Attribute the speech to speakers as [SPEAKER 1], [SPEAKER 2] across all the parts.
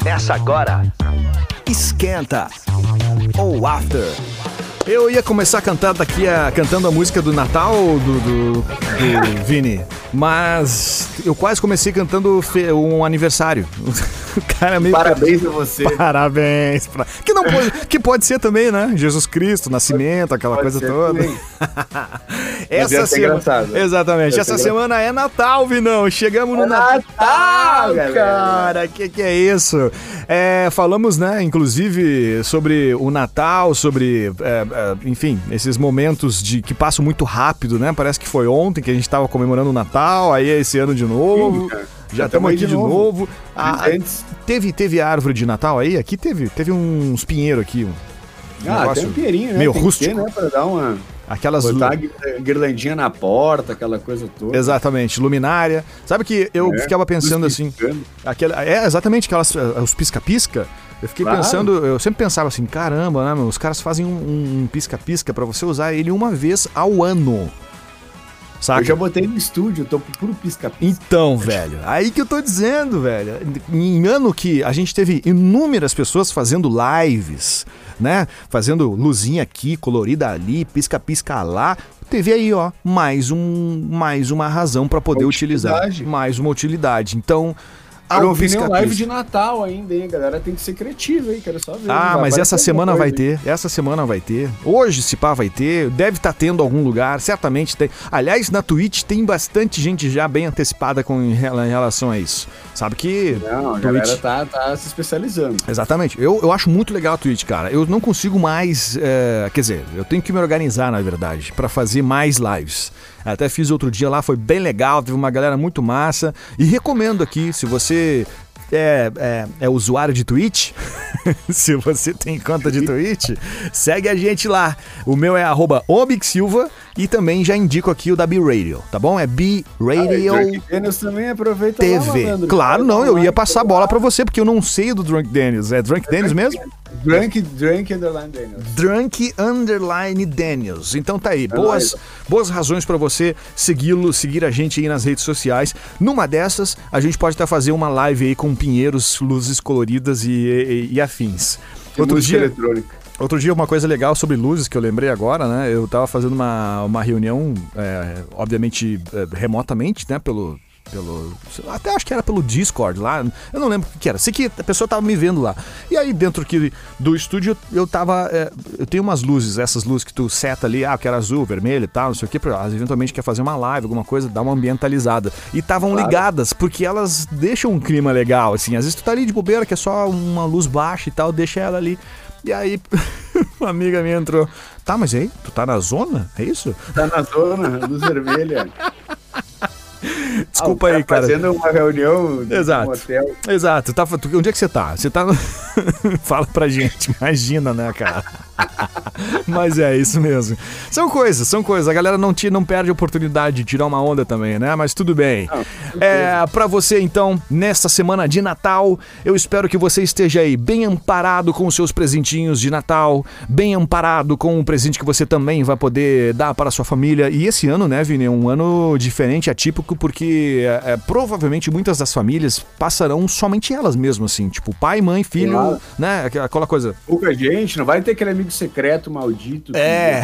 [SPEAKER 1] Começa agora. Esquenta ou After.
[SPEAKER 2] Eu ia começar cantando aqui a, cantando a música do Natal do, do, do Vini, mas eu quase comecei cantando um aniversário. O cara é meio
[SPEAKER 3] Parabéns a você.
[SPEAKER 2] Parabéns. pra- Que, não pode, que pode ser também, né? Jesus Cristo, nascimento, aquela
[SPEAKER 3] Pode
[SPEAKER 2] coisa toda. Essa
[SPEAKER 3] ser
[SPEAKER 2] semana, exatamente. Essa
[SPEAKER 3] ser
[SPEAKER 2] semana é Natal, Vinão. Chegamos no
[SPEAKER 3] É
[SPEAKER 2] Natal,
[SPEAKER 3] Natal, galera.
[SPEAKER 2] cara. Que que é isso? É, falamos, né, inclusive sobre o Natal, sobre, é, é, enfim, esses momentos de que passam muito rápido, né? Parece que foi ontem que a gente estava comemorando o Natal, aí é esse ano de novo.
[SPEAKER 3] Sim.
[SPEAKER 2] Já estamos aqui de novo.
[SPEAKER 3] novo.
[SPEAKER 2] Ah,
[SPEAKER 3] Antes-
[SPEAKER 2] teve, teve árvore de Natal aí? Aqui teve, teve uns pinheiros aqui. Um
[SPEAKER 3] Ah, tem um pinheirinho, né?
[SPEAKER 2] meio
[SPEAKER 3] Tem
[SPEAKER 2] rústico.
[SPEAKER 3] ter, né? Pra dar uma...
[SPEAKER 2] Aquelas
[SPEAKER 3] Botar guirlandinha na porta, aquela coisa toda.
[SPEAKER 2] Exatamente, luminária. Sabe que eu
[SPEAKER 3] É,
[SPEAKER 2] ficava pensando assim, aquela, é exatamente aquelas eh, os pisca-pisca. Eu fiquei
[SPEAKER 3] Claro.
[SPEAKER 2] pensando, eu sempre pensava assim, caramba, né, meu, os caras fazem um um pisca-pisca pra você usar ele uma vez ao ano. Saca?
[SPEAKER 3] Eu já botei no estúdio, tô puro pisca-pisca.
[SPEAKER 2] Então, velho, aí que eu tô dizendo, velho. Em ano que a gente teve inúmeras pessoas fazendo lives, né? Fazendo luzinha aqui, colorida ali, pisca-pisca lá. Teve aí, ó, mais um, mais uma razão pra poder utilizar, mais uma utilidade. Então,
[SPEAKER 3] Eu
[SPEAKER 2] ao
[SPEAKER 3] não vi nenhum live de. Natal ainda, hein? A galera tem que ser criativa, hein? Quero só ver.
[SPEAKER 2] Ah,
[SPEAKER 3] Vai
[SPEAKER 2] mas essa semana vai ter. Essa semana vai ter. Hoje, se pá, vai ter. Deve estar tendo algum lugar. Certamente tem. Aliás, na Twitch tem bastante gente já bem antecipada com, em rela- em relação a isso. Sabe que.
[SPEAKER 3] Não, a
[SPEAKER 2] Twitch-
[SPEAKER 3] galera tá, tá se especializando.
[SPEAKER 2] Exatamente. Eu, eu acho muito legal a Twitch, cara. Eu não consigo mais. é, quer dizer, eu tenho que me organizar, na verdade, pra fazer mais lives. Até fiz outro dia lá, foi bem legal, teve uma galera muito massa. E recomendo aqui, se você é, é, é usuário de Twitch, se você tem conta de Twitch, segue a gente lá. O meu é arroba Silva e também já indico aqui o da B-Radio, tá bom? É B-Radio.
[SPEAKER 3] Drunk Daniels também aproveita lá,
[SPEAKER 2] TV.
[SPEAKER 3] malandro.
[SPEAKER 2] Claro, não, eu
[SPEAKER 3] lá,
[SPEAKER 2] ia passar a bola
[SPEAKER 3] lá.
[SPEAKER 2] pra você, porque eu não sei do Drunk Daniels. É Drunk Daniels mesmo?
[SPEAKER 3] Drunk, Drunk Underline Daniels.
[SPEAKER 2] Drunk Underline Daniels. Então tá aí, boas,
[SPEAKER 3] nóis.
[SPEAKER 2] boas razões pra você segui-lo, seguir a gente aí nas redes sociais. Numa dessas, a gente pode até fazer uma live aí com pinheiros, luzes coloridas e, e- e afins.
[SPEAKER 3] Tem
[SPEAKER 2] Outro dia,
[SPEAKER 3] eletrônica.
[SPEAKER 2] Outro dia, uma coisa legal sobre luzes que eu lembrei agora, né? Eu tava fazendo uma, uma reunião, é, obviamente, é, remotamente, né? Pelo. Pelo, até acho que era pelo Discord lá, eu não lembro o que era. Sei que a pessoa tava me vendo lá. E aí, dentro aqui do estúdio, eu tava. é, eu tenho umas luzes, essas luzes que tu seta ali, ah, eu quero azul, vermelho e tal, não sei o que, eventualmente quer fazer uma live, alguma coisa, dar uma ambientalizada. E estavam
[SPEAKER 3] Claro.
[SPEAKER 2] ligadas, porque elas deixam um clima legal, assim. Às vezes tu tá ali de bobeira, que é só uma luz baixa e tal, deixa ela ali. E aí, uma amiga minha entrou. Tá, mas aí? Tu tá na zona? É isso?
[SPEAKER 3] Tá na zona, luz vermelha.
[SPEAKER 2] Desculpa
[SPEAKER 3] Ah,
[SPEAKER 2] aí, cara.
[SPEAKER 3] Fazendo uma reunião
[SPEAKER 2] Exato.
[SPEAKER 3] no hotel.
[SPEAKER 2] Exato. Tá, tu- onde é que você tá? Você tá. no- Fala pra gente. Imagina, né, cara? Mas é isso mesmo. São coisas, são coisas. A galera não, tira, não perde a oportunidade de tirar uma onda também, né? Mas tudo bem. É, pra você, então, nesta semana de Natal, eu espero que você esteja aí bem amparado com os seus presentinhos de Natal, bem amparado com o presente que você também vai poder dar para a sua família. E esse ano, né, Vini, é um ano diferente, atípico, porque é, é, provavelmente muitas das famílias passarão somente elas mesmas, assim, tipo pai, mãe, filho,
[SPEAKER 3] Claro.
[SPEAKER 2] né? Aquela coisa.
[SPEAKER 3] Pouca gente, não vai ter aquele amigo secreto maldito.
[SPEAKER 2] É.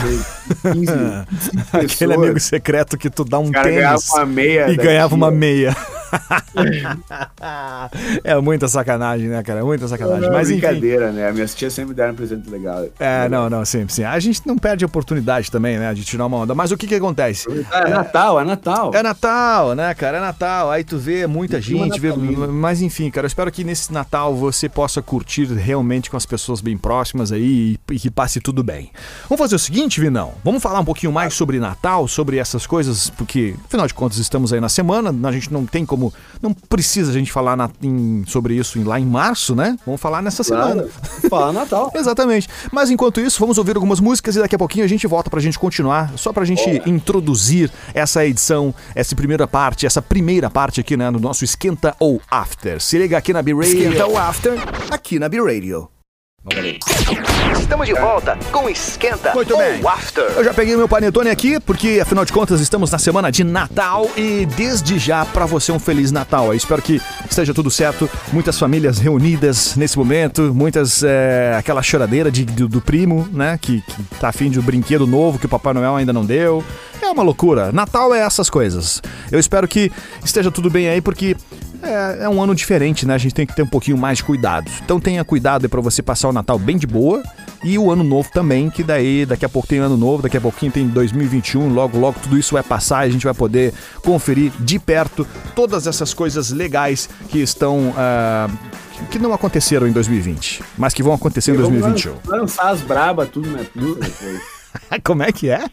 [SPEAKER 3] tem 15, 25
[SPEAKER 2] Aquele amigo secreto que tu dá um tênis
[SPEAKER 3] uma meia.
[SPEAKER 2] e
[SPEAKER 3] daqui,
[SPEAKER 2] ganhava uma meia. é muita sacanagem, né, cara? Muita sacanagem.
[SPEAKER 3] Não,
[SPEAKER 2] Mas enfim.
[SPEAKER 3] brincadeira, né? Minhas tias sempre deram um presente legal.
[SPEAKER 2] É, não, não, sempre sim. A gente não perde a oportunidade também, né, de tirar uma onda. Mas o que que acontece?
[SPEAKER 3] É, Natal, é Natal.
[SPEAKER 2] É Natal, né, cara? É Natal. Aí tu vê muita gente, vê... mas enfim, cara, eu espero que nesse Natal você possa curtir realmente com as pessoas bem próximas aí e, e que passe tudo bem. Vamos fazer o seguinte, Vinão? Vamos falar um pouquinho mais sobre Natal, sobre essas coisas, porque afinal de contas estamos aí na semana, a gente não tem como, não precisa a gente falar na- em- sobre isso lá em março, né? Vamos falar nessa semana.
[SPEAKER 3] Claro. Fala Natal.
[SPEAKER 2] Exatamente. Mas enquanto isso, vamos ouvir algumas músicas e daqui a pouquinho a gente volta pra gente continuar, só pra gente introduzir essa edição, essa primeira parte, essa primeira parte aqui, né, no nosso Esquenta ou After. Se liga aqui na B-Radio. Esquenta ou After, aqui na B-Radio.
[SPEAKER 1] Estamos de volta com Esquenta
[SPEAKER 2] Muito
[SPEAKER 1] ou
[SPEAKER 2] bem.
[SPEAKER 1] After.
[SPEAKER 2] Eu já peguei meu panetone aqui, porque afinal de contas estamos na semana de Natal e desde já pra você um feliz Natal. Eu espero que esteja tudo certo, muitas famílias reunidas nesse momento, muitas é, aquela choradeira de- do, do primo, né, que, que tá afim de um brinquedo novo que o Papai Noel ainda não deu. É uma loucura. Natal é essas coisas. Eu espero que esteja tudo bem aí, porque é, é um ano diferente, né? A gente tem que ter um pouquinho mais de cuidado. Então tenha cuidado pra você passar o Natal bem de boa e o ano novo também, que daí daqui a pouco tem ano novo, daqui a pouquinho tem 2021, logo logo tudo isso vai passar e a gente vai poder conferir de perto todas essas coisas legais que estão ah, que não aconteceram em 2020, mas que vão acontecer em
[SPEAKER 3] Vamos
[SPEAKER 2] 2021.
[SPEAKER 3] lan- lançar as braba tudo depois.
[SPEAKER 2] Como é que é?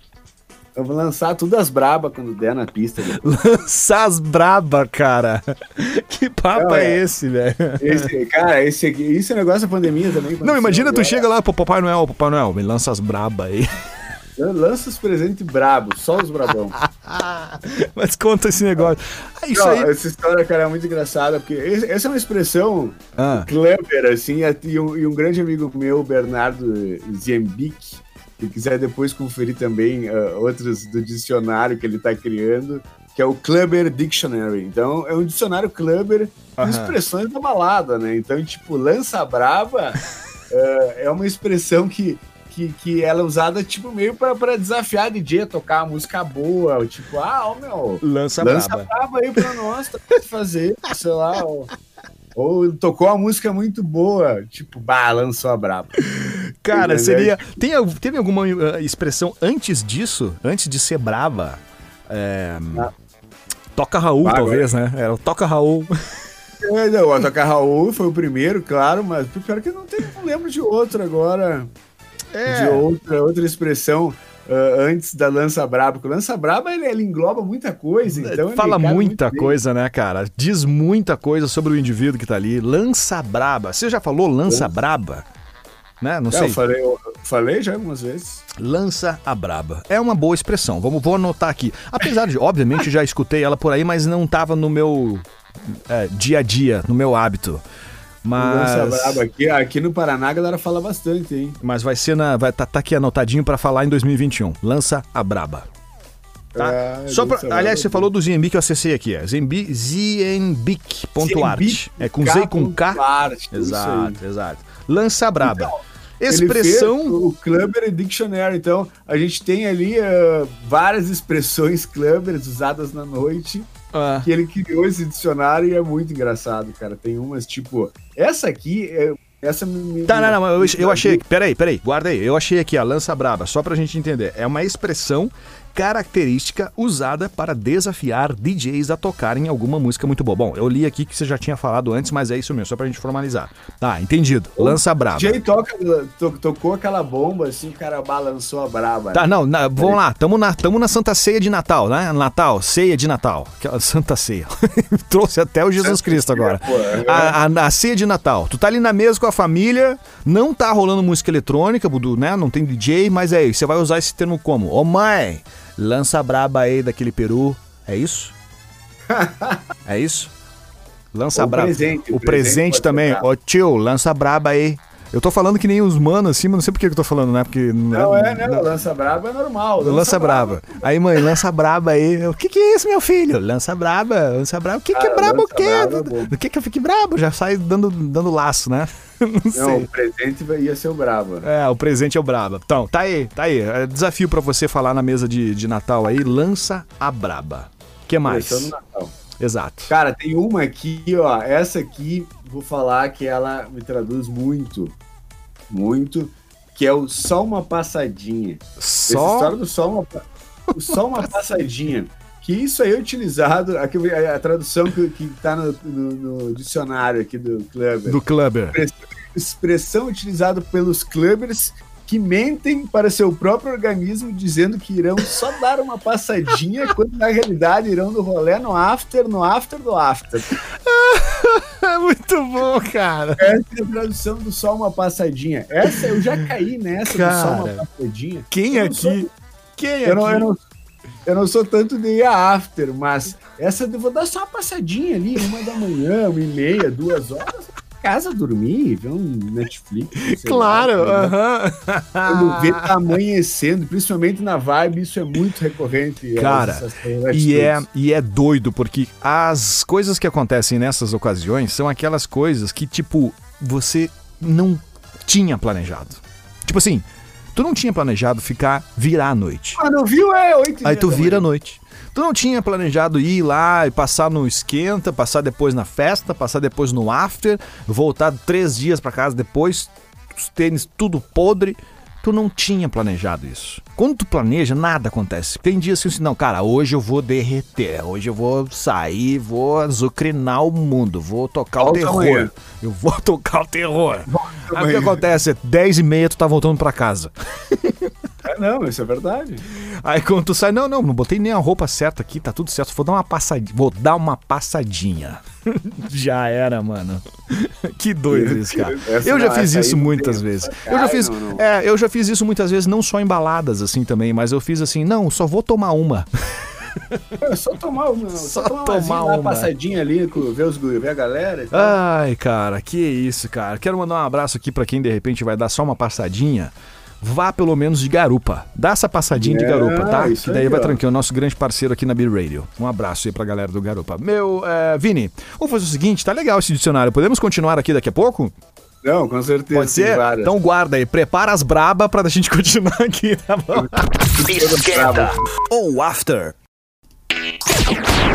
[SPEAKER 3] Eu vou lançar tudo as braba quando der na pista. depois.
[SPEAKER 2] Lanças braba, cara. Que papo
[SPEAKER 3] Não,
[SPEAKER 2] é
[SPEAKER 3] é.
[SPEAKER 2] esse, velho?
[SPEAKER 3] Esse, cara, esse aqui, isso é negócio da pandemia também.
[SPEAKER 2] Não, imagina tu
[SPEAKER 3] agora.
[SPEAKER 2] chega lá pro Papai Noel, Papai Noel, me lança as braba aí.
[SPEAKER 3] Lança os presentes brabos, só os brabão.
[SPEAKER 2] Mas conta esse negócio. Ah, isso
[SPEAKER 3] Não,
[SPEAKER 2] aí.
[SPEAKER 3] Essa história, cara, é muito engraçada, porque essa é uma expressão
[SPEAKER 2] Ah.
[SPEAKER 3] clever, assim, e um, e um grande amigo meu, Bernardo Ziembic, que quiser depois conferir também ah, outros do dicionário que ele está criando, que é o Clubber Dictionary. Então, é um dicionário Clubber com expressões da balada, né? Então, tipo, lança braba ah, é uma expressão que, que, que ela é usada, tipo, meio para desafiar a DJ a tocar uma música boa, tipo, ah, ó, meu...
[SPEAKER 2] Lança,
[SPEAKER 3] Lança
[SPEAKER 2] braba.
[SPEAKER 3] braba aí pra nós, tá pra fazer, sei lá. Ou, ou tocou uma música muito boa, tipo, bah, lançou a braba.
[SPEAKER 2] Cara,
[SPEAKER 3] é
[SPEAKER 2] seria. Tem, teve alguma ah, expressão antes disso? Antes de ser brava? É,
[SPEAKER 3] Ah.
[SPEAKER 2] Toca Raul,
[SPEAKER 3] Ah,
[SPEAKER 2] talvez, né? Era o Toca Raul.
[SPEAKER 3] É, não, o Tocar Raul foi o primeiro, claro, mas pior que não, tem, não lembro de outro agora. De outra, outra expressão ah, antes da Lança Braba. Porque o Lança Braba ele, ele engloba muita coisa, então. ele
[SPEAKER 2] Fala muita
[SPEAKER 3] bem.
[SPEAKER 2] coisa, né, cara? Diz muita coisa sobre o indivíduo que tá ali. Lança braba. Você já falou lança braba? Né? Não
[SPEAKER 3] É,
[SPEAKER 2] sei.
[SPEAKER 3] eu falei, eu falei já algumas vezes.
[SPEAKER 2] Lança a braba. É uma boa expressão. Vamos, vou anotar aqui. Apesar de, obviamente, já escutei ela por aí, mas não tava no meu é, dia a dia, no meu hábito.
[SPEAKER 3] Lança
[SPEAKER 2] Mas,
[SPEAKER 3] Braba aqui, aqui no Paraná a galera fala bastante, hein?
[SPEAKER 2] mas vai ser na. Vai tá, tá aqui anotadinho pra falar em 2021. Lança a braba. Tá?
[SPEAKER 3] É,
[SPEAKER 2] Só pra,
[SPEAKER 3] Braba.
[SPEAKER 2] aliás, você falou do Ziembic que eu acessei aqui. É ziembic.art.
[SPEAKER 3] Ziembic,
[SPEAKER 2] É com Z e com K.
[SPEAKER 3] Art, isso aí.
[SPEAKER 2] Exato, exato. Lança braba.
[SPEAKER 3] Ele
[SPEAKER 2] Expressão.
[SPEAKER 3] o Clubber Dictionary, então a gente tem ali ah, várias expressões Clubbers usadas na noite
[SPEAKER 2] Ah,
[SPEAKER 3] que ele criou esse dicionário e é muito engraçado, cara. Tem umas tipo essa aqui, é- essa me,
[SPEAKER 2] Tá, não, não, eu, eu achei. Peraí, peraí, guarda aí. Eu achei aqui a lança braba, só pra gente entender. É uma expressão característica usada para desafiar DJs a tocarem alguma música muito boa. Bom, eu li aqui que você já tinha falado antes, mas é isso mesmo, só pra gente formalizar. Tá, entendido. Lança braba.
[SPEAKER 3] Jay toca, to- tocou aquela bomba assim, o cara balançou a braba.
[SPEAKER 2] Tá, não, na- vamos lá, tamo na, tamo na Santa Ceia de Natal, né? Natal, ceia de Natal. Santa Ceia. Trouxe até o Jesus Cristo agora.
[SPEAKER 3] é.
[SPEAKER 2] A, a- a ceia de Natal. Tu tá ali na mesa com a família, não tá rolando música eletrônica, Budu, né? Não tem DJ, mas é isso. Você vai usar esse termo como? Ô mãe, lança braba aí daquele peru. É isso? é isso? Lança braba.
[SPEAKER 3] presente,
[SPEAKER 2] O
[SPEAKER 3] o presente
[SPEAKER 2] presente também. Ô tio, lança braba aí. Eu tô falando que nem os manos assim, mas não sei por que eu tô falando, né? Porque.
[SPEAKER 3] Não é, né? Lança braba é normal.
[SPEAKER 2] Lança braba. Aí, mãe, lança braba aí. O que que é isso, meu filho? Lança braba, lança braba. O que que é
[SPEAKER 3] Ah,
[SPEAKER 2] brabo o
[SPEAKER 3] lança
[SPEAKER 2] quê?
[SPEAKER 3] braba é.
[SPEAKER 2] Do que que eu fique brabo? Já sai dando, dando laço, né? Não
[SPEAKER 3] Não,
[SPEAKER 2] sei.
[SPEAKER 3] o presente ia ser o braba.
[SPEAKER 2] É, o presente é o braba. Então, tá aí, tá aí. É desafio pra você falar na mesa de, de Natal aí. Lança a braba. O que mais?
[SPEAKER 3] Começando Natal.
[SPEAKER 2] Exato.
[SPEAKER 3] Cara, tem uma aqui, ó. Essa aqui, vou falar que ela me traduz muito. Muito. Que é o só uma passadinha. Essa
[SPEAKER 2] Só.
[SPEAKER 3] história do só uma, só uma passadinha. Que isso aí é utilizado. Aqui, a, a tradução que, que tá no, no- no dicionário aqui do Clubber.
[SPEAKER 2] Do Clubber.
[SPEAKER 3] Expressão utilizada pelos clubbers que mentem para seu próprio organismo dizendo que irão só dar uma passadinha, quando na realidade irão no rolê no after, no after do after.
[SPEAKER 2] É muito bom, cara.
[SPEAKER 3] Essa é a tradução do só uma passadinha. Essa eu já caí nessa do só
[SPEAKER 2] Cara,
[SPEAKER 3] uma passadinha.
[SPEAKER 2] Quem
[SPEAKER 3] não sou-
[SPEAKER 2] aqui? Quem
[SPEAKER 3] Eu não, eu,
[SPEAKER 2] aqui?
[SPEAKER 3] não, eu não sou tanto de ir a after, mas essa eu vou dar só uma passadinha ali, uma da manhã, uma e meia, duas horas. Casa dormir, ver um Netflix.
[SPEAKER 2] Claro,
[SPEAKER 3] né?
[SPEAKER 2] aham.
[SPEAKER 3] Quando vê tá amanhecendo, principalmente na vibe, isso é muito recorrente.
[SPEAKER 2] Cara,
[SPEAKER 3] essas- essas
[SPEAKER 2] E é, e é doido, porque as coisas que acontecem nessas ocasiões são aquelas coisas que, tipo, você não tinha planejado. Tipo assim, tu não tinha planejado ficar virar a noite.
[SPEAKER 3] Ah, não viu? É 8
[SPEAKER 2] Aí tu vira a noite. Tu não tinha planejado ir lá e passar no esquenta, passar depois na festa, passar depois no after, voltar três dias pra casa depois, os tênis tudo podre. Tu não tinha planejado isso. Quando tu planeja, nada acontece. Tem dias assim, não, cara, hoje eu vou derreter, hoje eu vou sair, vou azucrinar o mundo, vou tocar o terror. Eu vou tocar o terror. Aí o que acontece? É 10 e meia, tu tá voltando pra casa.
[SPEAKER 3] É, não, isso é verdade.
[SPEAKER 2] Aí quando tu sai, não, não, não botei nem a roupa certa aqui, tá tudo certo. Vou dar uma passadinha. Vou dar uma passadinha. já era, mano. que doido isso, cara.
[SPEAKER 3] Essa
[SPEAKER 2] eu já fiz isso muitas vezes. Eu já fiz,
[SPEAKER 3] não, não.
[SPEAKER 2] é, eu já fiz isso muitas vezes, não só em baladas assim também, mas eu fiz assim, não, só vou tomar uma.
[SPEAKER 3] É só tomar uma, só,
[SPEAKER 2] Só
[SPEAKER 3] tomar,
[SPEAKER 2] tomar
[SPEAKER 3] uma, uma
[SPEAKER 2] uma.
[SPEAKER 3] passadinha ali, ver os guri, ver a galera e tal.
[SPEAKER 2] Ai, cara, que isso, cara. Quero mandar um abraço aqui pra quem de repente vai dar só uma passadinha. Vá pelo menos de garupa. Dá essa passadinha de
[SPEAKER 3] É,
[SPEAKER 2] garupa, tá?
[SPEAKER 3] isso
[SPEAKER 2] Que daí
[SPEAKER 3] aí,
[SPEAKER 2] vai tranquilo. Nosso grande parceiro aqui na Beer Radio. Um abraço aí pra galera do Garupa. Meu, é, Vini, vamos fazer o seguinte: tá legal esse dicionário. Podemos continuar aqui daqui a pouco?
[SPEAKER 3] Não, com certeza.
[SPEAKER 2] Pode ser? Então guarda aí. Prepara as braba pra gente continuar aqui, tá bom?
[SPEAKER 1] Esquenta.
[SPEAKER 2] Ou after.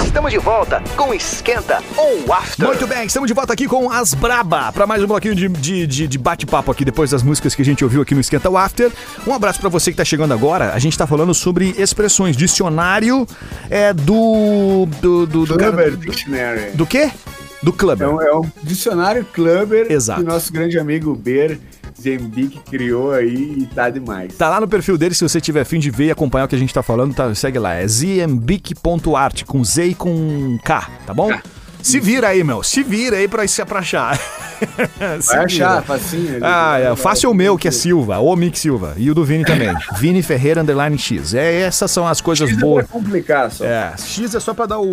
[SPEAKER 1] Estamos de volta com Esquenta ou After.
[SPEAKER 2] Muito bem, estamos de volta aqui com as Braba para mais um bloquinho de, de, de- de bate-papo aqui depois das músicas que a gente ouviu aqui no Esquenta o After. Um abraço para você que tá chegando agora. A gente tá falando sobre expressões, dicionário é do do do do,
[SPEAKER 3] Clubber
[SPEAKER 2] do,
[SPEAKER 3] Dictionary.
[SPEAKER 2] do quê? Do Clubber.
[SPEAKER 3] É um, é um dicionário Clubber
[SPEAKER 2] Exato.
[SPEAKER 3] que o nosso grande amigo Ber Zembic criou aí e tá demais.
[SPEAKER 2] Tá lá no perfil dele, se você tiver fim de ver e acompanhar o que a gente tá falando, tá, segue lá. É zmbic.art, com Z e com K, tá bom? Se vira aí, meu. Se vira aí pra, pra achar. Se
[SPEAKER 3] Vai achar, facinho.
[SPEAKER 2] Ah, é. Fácil o meu, que é Silva, o Mick Silva. E o do Vini também. Vini Ferreira Underline X. É, essas são as coisas
[SPEAKER 3] Isso
[SPEAKER 2] boas.
[SPEAKER 3] vai complicar só.
[SPEAKER 2] É, X é só pra dar o,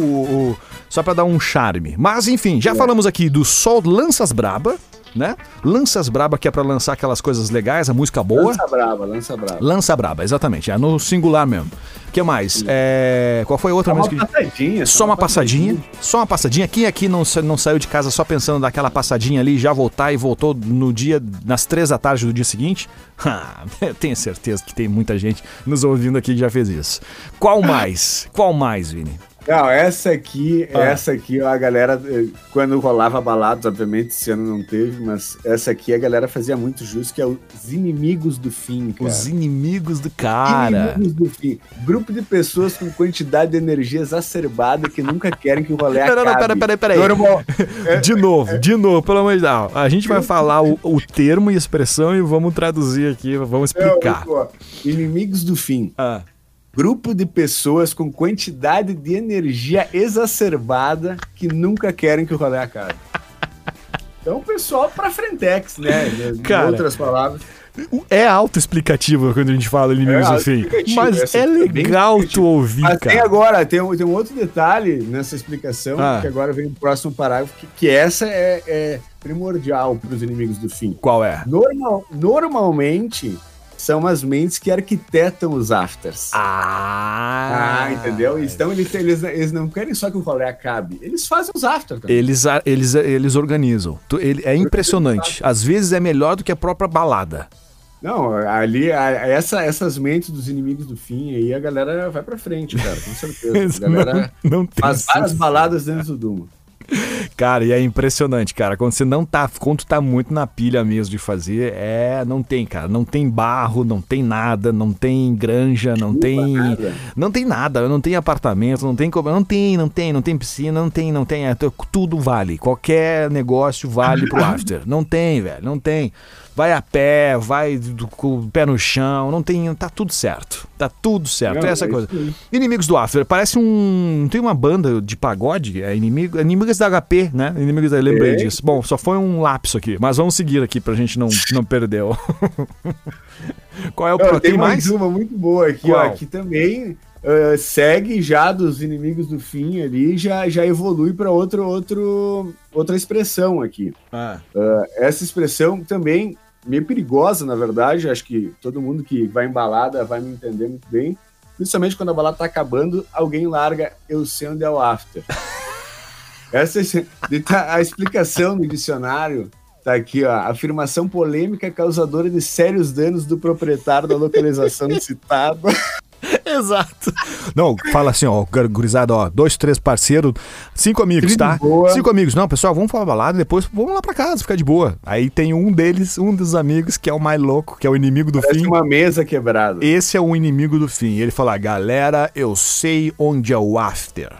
[SPEAKER 2] o- só para dar um charme. Mas enfim, já falamos aqui do Sol Lanças Braba, né? Lanças Braba que é pra lançar aquelas coisas legais, a música boa.
[SPEAKER 3] Lança brava, lança brava.
[SPEAKER 2] Lança Braba, exatamente. É no singular mesmo. O que mais? É, qual foi a outra
[SPEAKER 3] Só uma
[SPEAKER 2] música?
[SPEAKER 3] passadinha.
[SPEAKER 2] Só uma passadinha, só uma passadinha. Quem aqui não, não saiu de casa só pensando naquela passadinha ali, já voltar e voltou no dia, nas três da tarde do dia seguinte? Ah, tenho certeza que tem muita gente nos ouvindo aqui que já fez isso. Qual mais? Qual mais, Vini?
[SPEAKER 3] Não, essa aqui,
[SPEAKER 2] Ah.
[SPEAKER 3] essa aqui, a galera, eh, quando rolava baladas, obviamente esse ano não teve, mas essa aqui a galera fazia muito justo, que é os inimigos do fim, cara.
[SPEAKER 2] Os inimigos do cara.
[SPEAKER 3] Inimigos do fim. Grupo de pessoas com quantidade de energia exacerbada que nunca querem que o rolê
[SPEAKER 2] Não, não,
[SPEAKER 3] acabe.
[SPEAKER 2] não, pera, pera, pera aí.
[SPEAKER 3] Normal.
[SPEAKER 2] De novo, de novo, pelo amor de Deus. A gente vai falar o, o termo e expressão e vamos traduzir aqui, vamos explicar.
[SPEAKER 3] Não, inimigos do fim.
[SPEAKER 2] Ah,
[SPEAKER 3] Grupo de pessoas com quantidade de energia exacerbada que nunca querem que o rolê acabe. Então, pessoal pra frentex, né? Em
[SPEAKER 2] Cara.
[SPEAKER 3] outras palavras.
[SPEAKER 2] é autoexplicativo quando a gente fala inimigos
[SPEAKER 3] É
[SPEAKER 2] assim. Mas é
[SPEAKER 3] é
[SPEAKER 2] legal tu
[SPEAKER 3] explicativo.
[SPEAKER 2] ouvir,
[SPEAKER 3] Mas tem
[SPEAKER 2] cara.
[SPEAKER 3] agora, tem um, tem um outro detalhe nessa explicação,
[SPEAKER 2] Ah.
[SPEAKER 3] que agora vem o próximo parágrafo, que, que essa é, é primordial para os inimigos do fim.
[SPEAKER 2] Qual é?
[SPEAKER 3] Normal, normalmente são as mentes que arquitetam os afters.
[SPEAKER 2] Ah,
[SPEAKER 3] Ah, entendeu? Então eles, eles, eles não querem só que o rolê acabe, eles fazem os afters também.
[SPEAKER 2] Eles, eles, eles organizam. É impressionante. Às vezes é melhor do que a própria balada.
[SPEAKER 3] Não, ali, essa, essas mentes dos inimigos do fim aí, a galera vai pra frente, cara, com certeza. A galera
[SPEAKER 2] não, não tem
[SPEAKER 3] faz várias baladas dentro do Doom.
[SPEAKER 2] Cara, e é impressionante, cara. Quando você não tá, quando tu tá muito na pilha mesmo de fazer, é, não tem, cara. Não tem barro, não tem nada, não tem granja, não tem,
[SPEAKER 3] nada.
[SPEAKER 2] não tem nada, não tem apartamento, não tem, como- não tem, não tem, não tem piscina, não tem, não tem, é, tu- tudo vale. Qualquer negócio vale pro after. Não tem, velho, não tem. Vai a pé, vai do- com o pé no chão, não tem, tá tudo certo. Tá tudo certo.
[SPEAKER 3] Não,
[SPEAKER 2] é essa
[SPEAKER 3] é
[SPEAKER 2] coisa. Inimigos do After, parece um. Tem uma banda de pagode, é inimigo, Inimigos da HP, né? Inimigos da. Lembrei
[SPEAKER 3] Tem.
[SPEAKER 2] disso. Bom, só foi um lapso aqui, mas vamos seguir aqui pra gente não, não perder. Qual é o
[SPEAKER 3] Não,
[SPEAKER 2] pro-
[SPEAKER 3] tem
[SPEAKER 2] mais?
[SPEAKER 3] mais uma muito boa aqui,
[SPEAKER 2] Qual?
[SPEAKER 3] ó. Que também uh, segue já dos inimigos do fim ali, já, já evolui para outro, outro, outra expressão aqui.
[SPEAKER 2] Ah.
[SPEAKER 3] Uh, essa expressão também meio perigosa, na verdade. Acho que todo mundo que vai em balada vai me entender muito bem. Principalmente quando a balada tá acabando, alguém larga eu sei onde é o after. Essa é a explicação no dicionário Tá aqui, ó. Afirmação polêmica causadora de sérios danos do proprietário da localização citada.
[SPEAKER 2] Exato. Não, fala assim, ó, gurizada, ó, dois, três parceiros, cinco amigos, tá?
[SPEAKER 3] boa.
[SPEAKER 2] Cinco amigos. Não, pessoal, vamos falar balada, depois vamos lá pra casa, ficar de boa. Aí tem um deles, um dos amigos, que é o mais louco, que é o inimigo do
[SPEAKER 3] Parece
[SPEAKER 2] fim.
[SPEAKER 3] uma mesa quebrada.
[SPEAKER 2] Esse é o inimigo do fim. Ele fala, galera, eu sei onde é o after.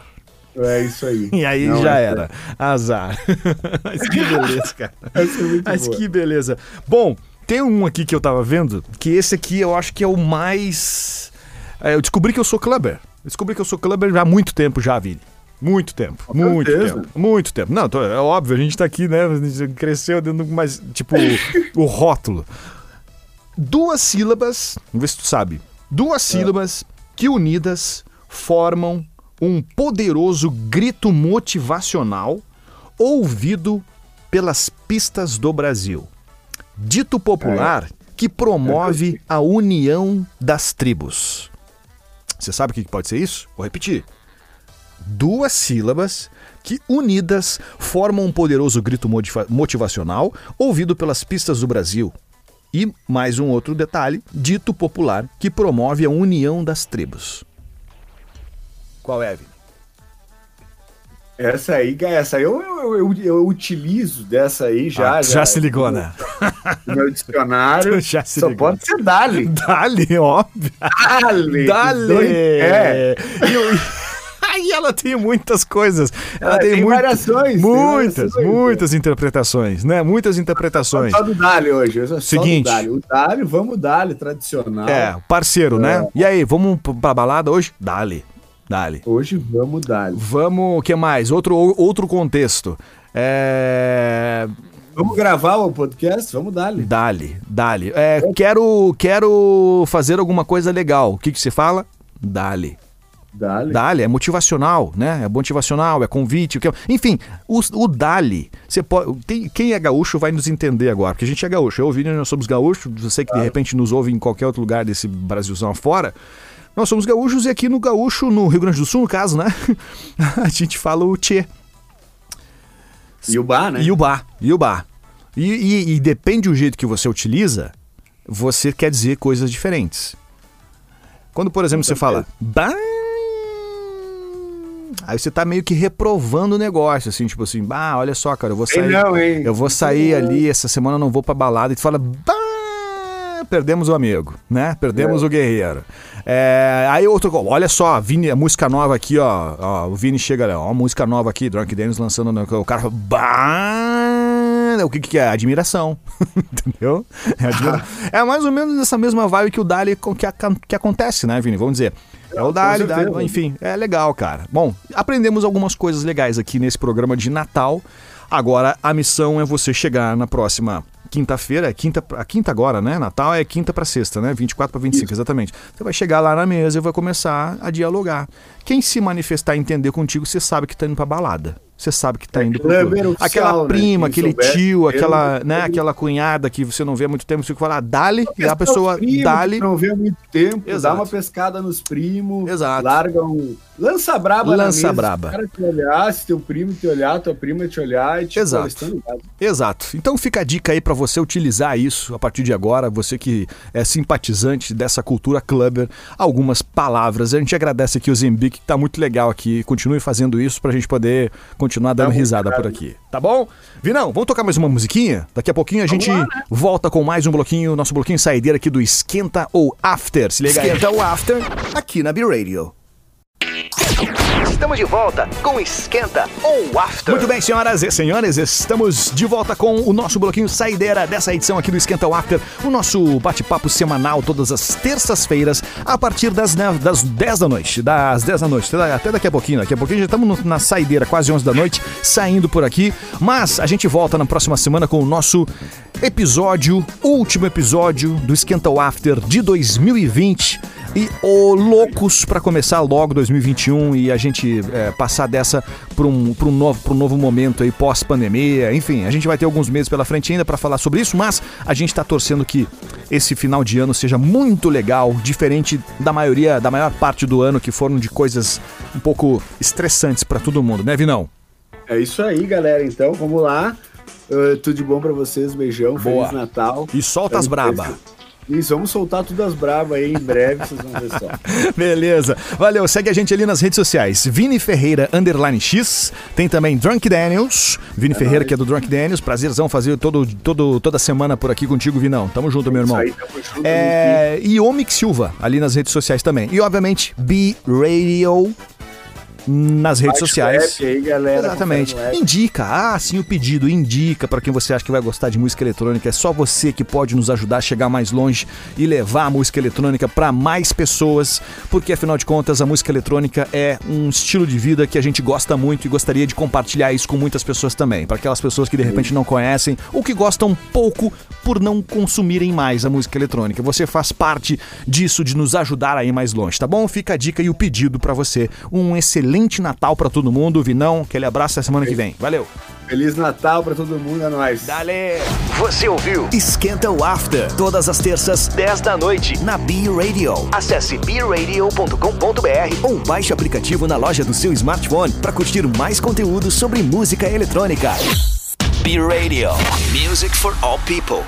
[SPEAKER 3] É isso aí.
[SPEAKER 2] E aí
[SPEAKER 3] Não,
[SPEAKER 2] já
[SPEAKER 3] essa-
[SPEAKER 2] era. Azar. Mas que beleza, cara.
[SPEAKER 3] É
[SPEAKER 2] Mas
[SPEAKER 3] boa.
[SPEAKER 2] que beleza. Bom, tem um aqui que eu tava vendo, que esse aqui eu acho que é o mais. É, eu descobri que eu sou clubber. Descobri que eu sou clubber há muito tempo já, Vini. Muito tempo.
[SPEAKER 3] Com
[SPEAKER 2] muito
[SPEAKER 3] certeza.
[SPEAKER 2] tempo. Muito tempo. Não, tô- é óbvio, a gente tá aqui, né? A gente cresceu dentro do mais. Tipo, o rótulo. Duas sílabas. Vamos ver se tu sabe. Duas sílabas que unidas formam um poderoso grito motivacional ouvido pelas pistas do Brasil. Dito popular que promove a união das tribos. Você sabe o que pode ser isso? Vou repetir. Duas sílabas que, unidas, formam um poderoso grito motiva- motivacional ouvido pelas pistas do Brasil. E mais um outro detalhe, dito popular, que promove a união das tribos. Qual é, Vini?
[SPEAKER 3] Essa aí, essa aí eu, eu, eu, eu utilizo dessa aí já.
[SPEAKER 2] Ah, já se ligou, né?
[SPEAKER 3] No meu dicionário.
[SPEAKER 2] Já se
[SPEAKER 3] só
[SPEAKER 2] ligou.
[SPEAKER 3] pode ser Dali.
[SPEAKER 2] Dali, óbvio.
[SPEAKER 3] Dali.
[SPEAKER 2] Dali!
[SPEAKER 3] Dois- É.
[SPEAKER 2] E, Aí ela tem muitas coisas. Ela,
[SPEAKER 3] Ela
[SPEAKER 2] tem,
[SPEAKER 3] tem variações, tem
[SPEAKER 2] Muitas,
[SPEAKER 3] variações,
[SPEAKER 2] muitas interpretações, né? Muitas interpretações.
[SPEAKER 3] Só do Dali hoje.
[SPEAKER 2] Seguinte.
[SPEAKER 3] Dali. O Dali, vamos Dali, tradicional.
[SPEAKER 2] É, parceiro, né? E aí, vamos pra balada hoje? Dali. Dali.
[SPEAKER 3] Hoje vamos Dali.
[SPEAKER 2] Vamos, o que mais? Outro, outro contexto. É.
[SPEAKER 3] Vamos gravar o podcast? Vamos Dali.
[SPEAKER 2] Dali, dali. É, quero, quero fazer alguma coisa legal. O que, que você fala? Dali.
[SPEAKER 3] Dali.
[SPEAKER 2] Dali é motivacional, né? É motivacional, é convite. o que- Enfim, o, o Dali, você pode. Tem, quem é gaúcho vai nos entender agora, porque a gente é gaúcho. Eu ouvi, nós somos gaúchos. Você que de repente nos ouve em qualquer outro lugar desse Brasilzão afora. Nós somos gaúchos e aqui no gaúcho, no Rio Grande do Sul, no caso, né? A gente fala o tchê.
[SPEAKER 3] E o bar, né?
[SPEAKER 2] E o bar, e o bar. E, e- e depende do jeito que você utiliza, você quer dizer coisas diferentes. Quando, por exemplo, você fala bah, aí você tá meio que reprovando o negócio, assim, tipo assim, bah, olha só, cara, eu vou
[SPEAKER 3] Ei,
[SPEAKER 2] sair.
[SPEAKER 3] não?
[SPEAKER 2] Eu vou sair ali, essa semana eu não vou pra balada, e tu fala, bah, perdemos o amigo, né? Perdemos o guerreiro. É, aí outro, olha só, Vini, a música nova aqui, ó, ó, o Vini chega, ó, música nova aqui, Drunk Dennis lançando, o cara fala, bah, o que que é? Admiração, entendeu? É, é mais ou menos essa mesma vibe que o Dali que, aca- que acontece, né, Vini? Vamos dizer. É o Dali. Dali, enfim, é legal, cara. Bom, aprendemos algumas coisas legais aqui nesse programa de Natal. Agora, a missão é você chegar na próxima quinta-feira, é quinta, a quinta agora, né? Natal é quinta para sexta, né? 24 para 25, exatamente. Você vai chegar lá na mesa e vai começar a dialogar. Quem se manifestar e entender contigo, você sabe que tá indo pra balada. Você sabe que tá indo pro clube. Aquela
[SPEAKER 3] né?
[SPEAKER 2] prima, aquele
[SPEAKER 3] souber,
[SPEAKER 2] tio, aquela, né, aquela cunhada que você não vê há muito tempo, você fica falar, dali, e a
[SPEAKER 3] Pescar
[SPEAKER 2] pessoa dali.
[SPEAKER 3] Não vê há muito tempo,
[SPEAKER 2] Exato.
[SPEAKER 3] dá uma pescada nos primos,
[SPEAKER 2] Exato.
[SPEAKER 3] larga um. Lança braba
[SPEAKER 2] Lança braba.
[SPEAKER 3] Se o cara te olhar, se teu primo te olhar, tua prima te olhar e tipo,
[SPEAKER 2] Exato. Exato. Então fica a dica aí pra você utilizar isso a partir de agora, você que é simpatizante dessa cultura clubber, algumas palavras. A gente agradece aqui o Zembic, que tá muito legal aqui. Continue fazendo isso pra gente poder continuar dando
[SPEAKER 3] muito
[SPEAKER 2] risada por aqui. Tá bom? Vinão, vamos tocar mais uma musiquinha? Daqui a pouquinho a gente volta com mais um bloquinho, nosso bloquinho saideira aqui do Esquenta ou After. Se liga aí.
[SPEAKER 1] Esquenta o After aqui na B-Radio. Estamos de volta com Esquenta ou After.
[SPEAKER 2] Muito bem, senhoras e senhores, estamos de volta com o nosso bloquinho saideira dessa edição aqui do Esquenta o After, o nosso bate-papo semanal todas as terças-feiras, a partir das, né, das 10 da noite, das 10 da noite, até- daqui a pouquinho, daqui a pouquinho já estamos na saideira, quase 11 da noite, saindo por aqui, mas a gente volta na próxima semana com o nosso episódio, último episódio do Esquenta o After de 2020, E ô, loucos pra começar logo 2021 e a gente é, passar dessa pra um, pra, um novo, pra um novo momento aí pós-pandemia. Enfim, a gente vai ter alguns meses pela frente ainda pra falar sobre isso, mas a gente tá torcendo que esse final de ano seja muito legal, diferente da maioria, da maior parte do ano que foram de coisas um pouco estressantes pra todo mundo, né, Vinão?
[SPEAKER 3] É isso aí, galera. Então, vamos lá. Uh, tudo de bom pra vocês, beijão,
[SPEAKER 2] Boa.
[SPEAKER 3] Feliz Natal.
[SPEAKER 2] E solta as braba.
[SPEAKER 3] Isso, vamos soltar tudo as brabas aí em breve, vocês vão ver só.
[SPEAKER 2] Beleza. Valeu. Segue a gente ali nas redes sociais. Vini Ferreira, underline X. Tem também Drunk Daniels. Vini Ferreira,
[SPEAKER 3] nóis.
[SPEAKER 2] que é do Drunk Daniels. Prazerzão fazer todo, todo, toda semana por aqui contigo, Vinão. Tamo junto, meu irmão.
[SPEAKER 3] Isso aí, tamo junto,
[SPEAKER 2] É, e Omix Silva, ali nas redes sociais também. E, obviamente, B Radio nas redes
[SPEAKER 3] Baixa
[SPEAKER 2] sociais.
[SPEAKER 3] aí, galera,
[SPEAKER 2] Exatamente. Indica, ah, sim, o pedido, indica para quem você acha que vai gostar de música eletrônica. É só você que pode nos ajudar a chegar mais longe e levar a música eletrônica para mais pessoas, porque afinal de contas a música eletrônica é um estilo de vida que a gente gosta muito e gostaria de compartilhar isso com muitas pessoas também. Para aquelas pessoas que de repente não conhecem ou que gostam pouco por não consumirem mais a música eletrônica. Você faz parte disso de nos ajudar a ir mais longe, tá bom? Fica a dica e o pedido para você. Um excelente Natal para todo mundo, Vinão. Aquele abraço até semana que vem. Valeu.
[SPEAKER 3] Feliz Natal pra todo mundo, é nóis.
[SPEAKER 2] Dale!
[SPEAKER 1] Você ouviu
[SPEAKER 4] Esquenta o After. Todas as terças,
[SPEAKER 1] 10 da noite.
[SPEAKER 4] na B Radio.
[SPEAKER 1] Acesse beradio.com.br
[SPEAKER 4] Ou baixe o aplicativo na loja do seu smartphone para curtir mais conteúdo sobre música eletrônica. B Radio. Music for all people.